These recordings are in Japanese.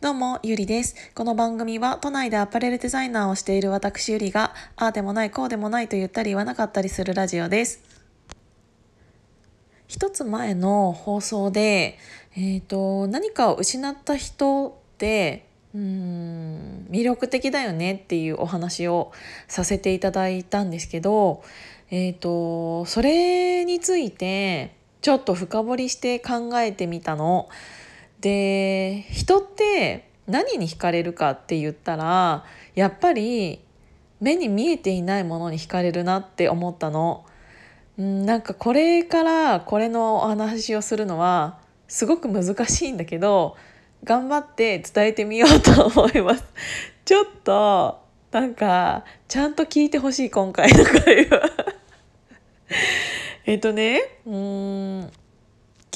どうも、ゆりです。この番組は都内でアパレルデザイナーをしている私ゆりが、ああでもない、こうでもないと言ったり言わなかったりするラジオです。一つ前の放送で、えっ、ー、と、何かを失った人って、うーん、魅力的だよねっていうお話をさせていただいたんですけど、えっ、ー、と、それについて、ちょっと深掘りして考えてみたの。で人って何に惹かれるかって言ったらやっぱり目に見えていないものに惹かれるなって思ったの。んなんかこれからこれのお話をするのはすごく難しいんだけど頑張って伝えてみようと思います。ちょっとなんかちゃんと聞いてほしい今回の会話えっとねうん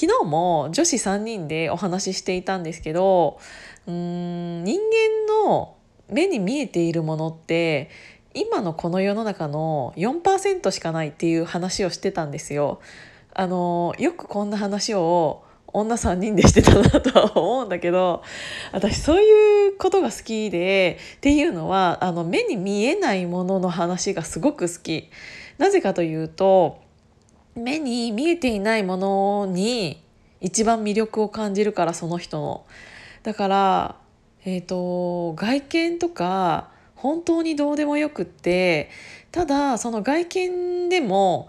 昨日も女子3人でお話ししていたんですけどうーん人間の目に見えているものって今のこの世の中の4%しかないっていう話をしてたんですよ。あのよくこんな話を女3人でしてたなとは思うんだけど私そういうことが好きでっていうのはあの目に見えないものの話がすごく好き。なぜかというと目に見えていないものに一番魅力を感じるからその人の。だからえーと、外見とか本当にどうでもよくってただその外見でも、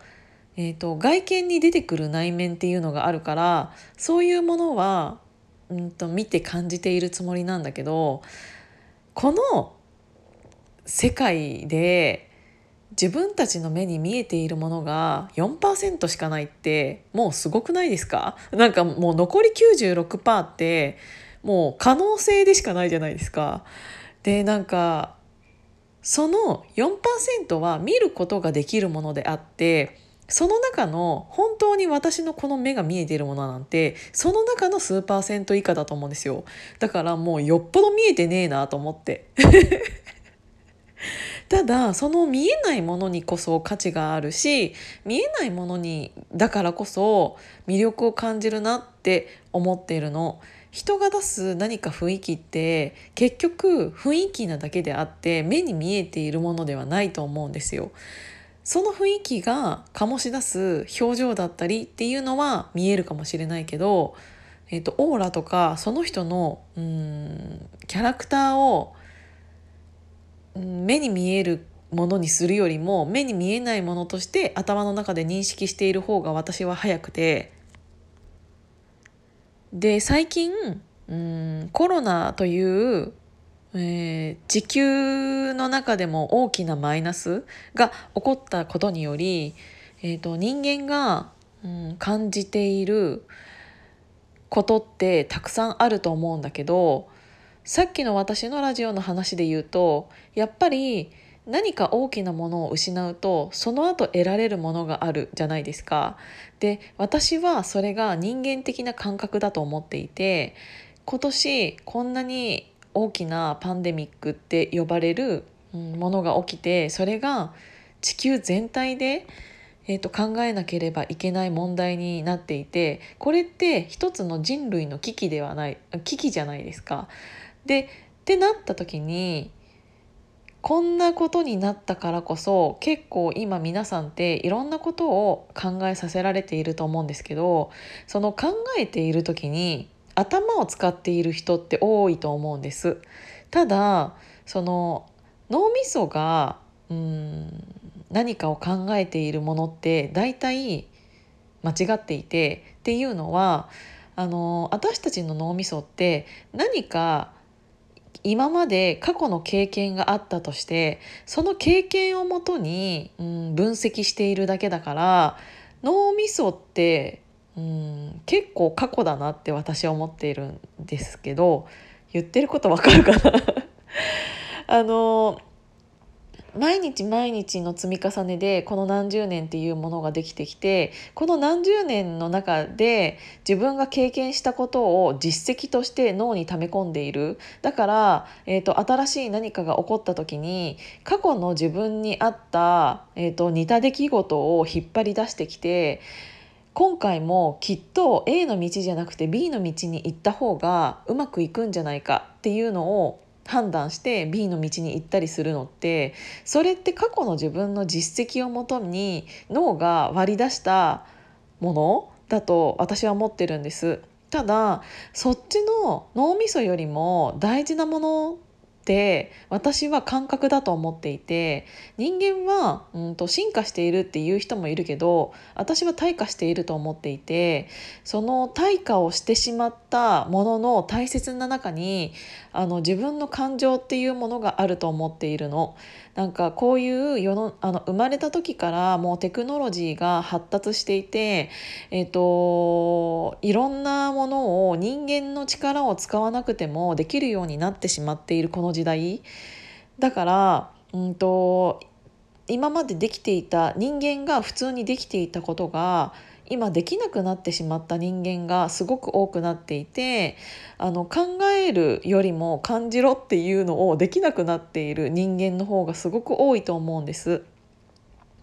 えーと、外見に出てくる内面っていうのがあるからそういうものは、うんと見て感じているつもりなんだけどこの世界で自分たちの目に見えているものが4%しかないってもうすごくないですか？なんかもう残り96%ってもう可能性でしかないじゃないですか。でなんかその4%は見ることができるものであってその中の本当に私のこの目が見えているものなんてその中の数パーセント以下だと思うんですよ。だからもうよっぽど見えてねえなと思って。ただその見えないものにこそ価値があるし見えないものにだからこそ魅力を感じるなって思っているの。人が出す何か雰囲気って結局雰囲気なだけであって目に見えているものではないと思うんですよ。その雰囲気が醸し出す表情だったりっていうのは見えるかもしれないけど、えーと、オーラとかその人のうんキャラクターを目に見えるものにするよりも目に見えないものとして頭の中で認識している方が私は早くて。で最近うんコロナという、えー、地球の中でも大きなマイナスが起こったことにより、えーと、人間が、うん、感じていることってたくさんあると思うんだけどさっきの私のラジオの話で言うとやっぱり何か大きなものを失うとその後得られるものがあるじゃないですか。で私はそれが人間的な感覚だと思っていて今年こんなに大きなパンデミックって呼ばれるものが起きてそれが地球全体でえー、と考えなければいけない問題になっていてこれって一つの人類の危機ではない危機じゃないですか。でってなった時にこんなことになったからこそ結構今皆さんっていろんなことを考えさせられていると思うんですけどその考えている時に頭を使っている人って多いと思うんです。ただその脳みそがうん何かを考えているものって大体間違っていてっていうのはあの私たちの脳みそって何か今まで過去の経験があったとしてその経験をもとに、うん、分析しているだけだから脳みそってうん結構過去だなって私は思っているんですけど言ってることわかるかな？あの毎日毎日の積み重ねでこの何十年っていうものができてきてこの何十年の中で自分が経験したことを実績として脳に溜め込んでいる。だから、えーと、新しい何かが起こった時に過去の自分にあった、えーと似た出来事を引っ張り出してきて今回もきっと A の道じゃなくて B の道に行った方がうまくいくんじゃないかっていうのを判断して B の道に行ったりするのってそれって過去の自分の実績をもとに脳が割り出したものだと私は思ってるんです。ただそっちの脳みそよりも大事なものって私は感覚だと思っていて人間は、うんと、進化しているっていう人もいるけど私は退化していると思っていてその退化をしてしまったものの大切な中にあの自分の感情っていうものがあると思っているの。なんかこういう世のあの生まれた時からもうテクノロジーが発達していて、えーと、いろんなものを人間の力を使わなくてもできるようになってしまっているこの時代だから、うんと今までできていた人間が普通にできていたことが今できなくなってしまった人間がすごく多くなっていてあの考えるよりも感じろっていうのをできなくなっている人間の方がすごく多いと思うんです。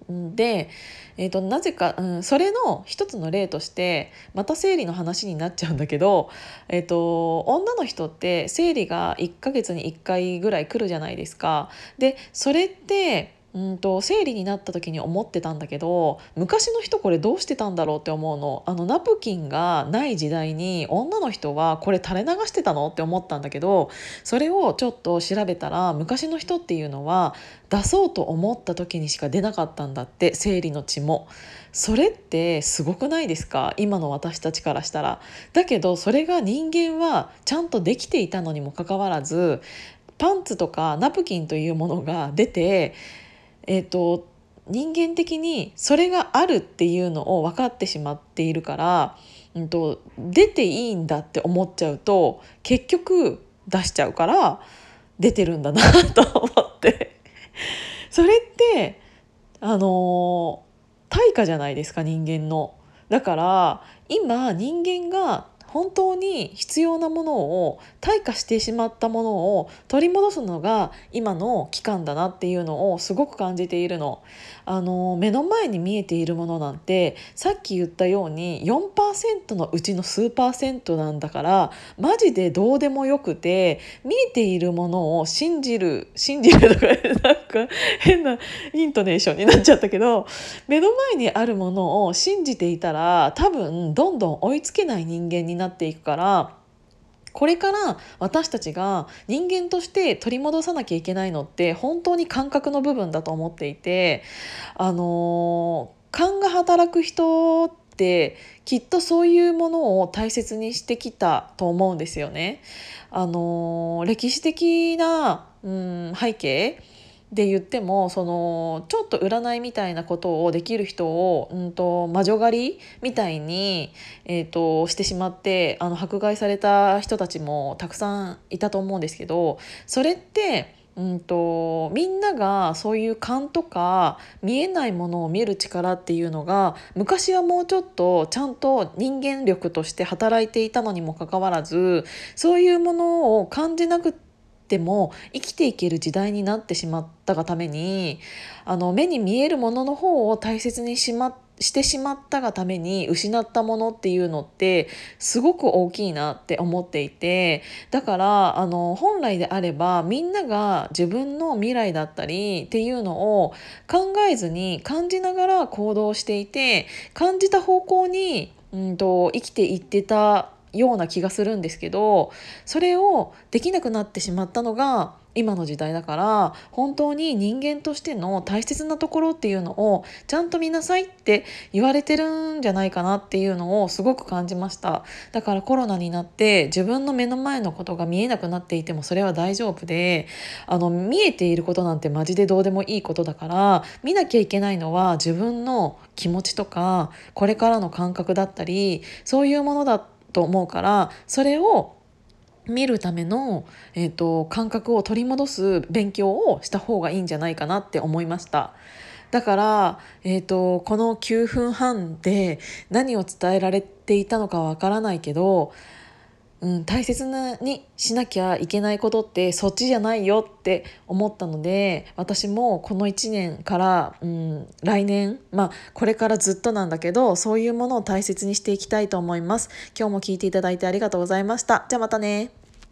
で、えーと、なぜか、うん、それの一つの例としてまた生理の話になっちゃうんだけど、えーと女の人って生理が1ヶ月に1回ぐらい来るじゃないですか。でそれってうんと生理になった時に思ってたんだけど昔の人これどうしてたんだろうって思うのあのナプキンがない時代に女の人はこれ垂れ流してたのって思ったんだけどそれをちょっと調べたら昔の人っていうのは出そうと思った時にしか出なかったんだって生理の血も。それってすごくないですか？今の私たちからしたら。だけどそれが人間はちゃんとできていたのにもかかわらずパンツとかナプキンというものが出てえーと、人間的にそれがあるっていうのを分かってしまっているから、うんと、出ていいんだって思っちゃうと結局出しちゃうから出てるんだなと思ってそれってあの対価じゃないですか人間の。だから今人間が本当に必要なものを退化してしまったものを取り戻すのが今の期間だなっていうのをすごく感じているの。あの目の前に見えているものなんてさっき言ったように4%のうちの数パーセントなんだからマジでどうでもよくて見えているものを信じる信じるとかなんか変なイントネーションになっちゃったけど目の前にあるものを信じていたら多分どんどん追いつけない人間にななっていくから。これから私たちが人間として取り戻さなきゃいけないのって本当に感覚の部分だと思っていてあの勘が働く人ってきっとそういうものを大切にしてきたと思うんですよね。あの歴史的な、うん、背景で言ってもそのちょっと占いみたいなことをできる人を、うんと、魔女狩りみたいに、えーと、してしまってあの迫害された人たちもたくさんいたと思うんですけどそれってうんと、みんながそういう勘とか見えないものを見る力っていうのが昔はもうちょっとちゃんと人間力として働いていたのにもかかわらずそういうものを感じなくてても生きていける時代になってしまったがためにあの目に見えるものの方を大切にしましてしまったがために失ったものっていうのってすごく大きいなって思っていてだからあの本来であればみんなが自分の未来だったりっていうのを考えずに感じながら行動していて感じた方向に、うんと生きていってたような気がするんですけどそれをできなくなってしまったのが今の時代だから本当に人間としての大切なところっていうのをちゃんと見なさいって言われてるんじゃないかなっていうのをすごく感じました。だからコロナになって自分の目の前のことが見えなくなっていてもそれは大丈夫であの見えていることなんてマジでどうでもいいことだから見なきゃいけないのは自分の気持ちとかこれからの感覚だったりそういうものだと思うからそれを見るための、えーと、感覚を取り戻す勉強をした方がいいんじゃないかなって思いました。だから、えーと、この9分半で何を伝えられていたのかわからないけどうん、大切なにしなきゃいけないことってそっちじゃないよって思ったので私もこの1年から、うん、来年まあこれからずっとなんだけどそういうものを大切にしていきたいと思います。今日も聞いていただいてありがとうございました。じゃあまたね。